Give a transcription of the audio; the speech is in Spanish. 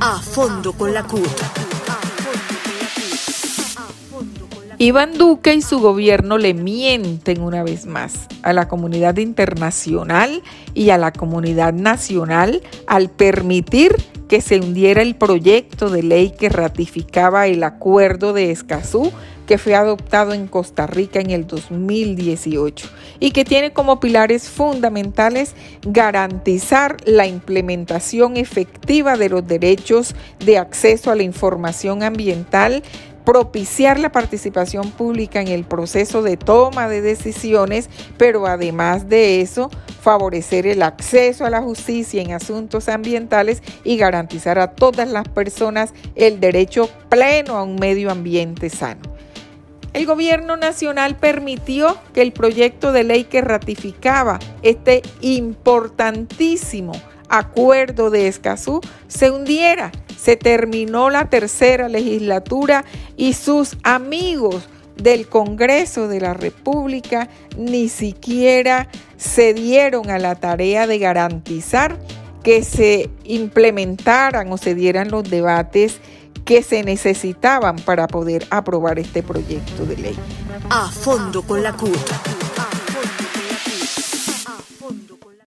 A fondo con la CUT. Iván Duque y su gobierno le mienten una vez más a la comunidad internacional y a la comunidad nacional al permitir que se hundiera el proyecto de ley que ratificaba el acuerdo de Escazú que fue adoptado en Costa Rica en el 2018 y que tiene como pilares fundamentales garantizar la implementación efectiva de los derechos de acceso a la información ambiental propiciar la participación pública en el proceso de toma de decisiones, pero además de eso, favorecer el acceso a la justicia en asuntos ambientales y garantizar a todas las personas el derecho pleno a un medio ambiente sano. El gobierno nacional permitió que el proyecto de ley que ratificaba este importantísimo acuerdo de Escazú se hundiera. Se terminó la tercera legislatura y sus amigos del Congreso de la República ni siquiera se dieron a la tarea de garantizar que se implementaran o se dieran los debates que se necesitaban para poder aprobar este proyecto de ley. A fondo con la CUT.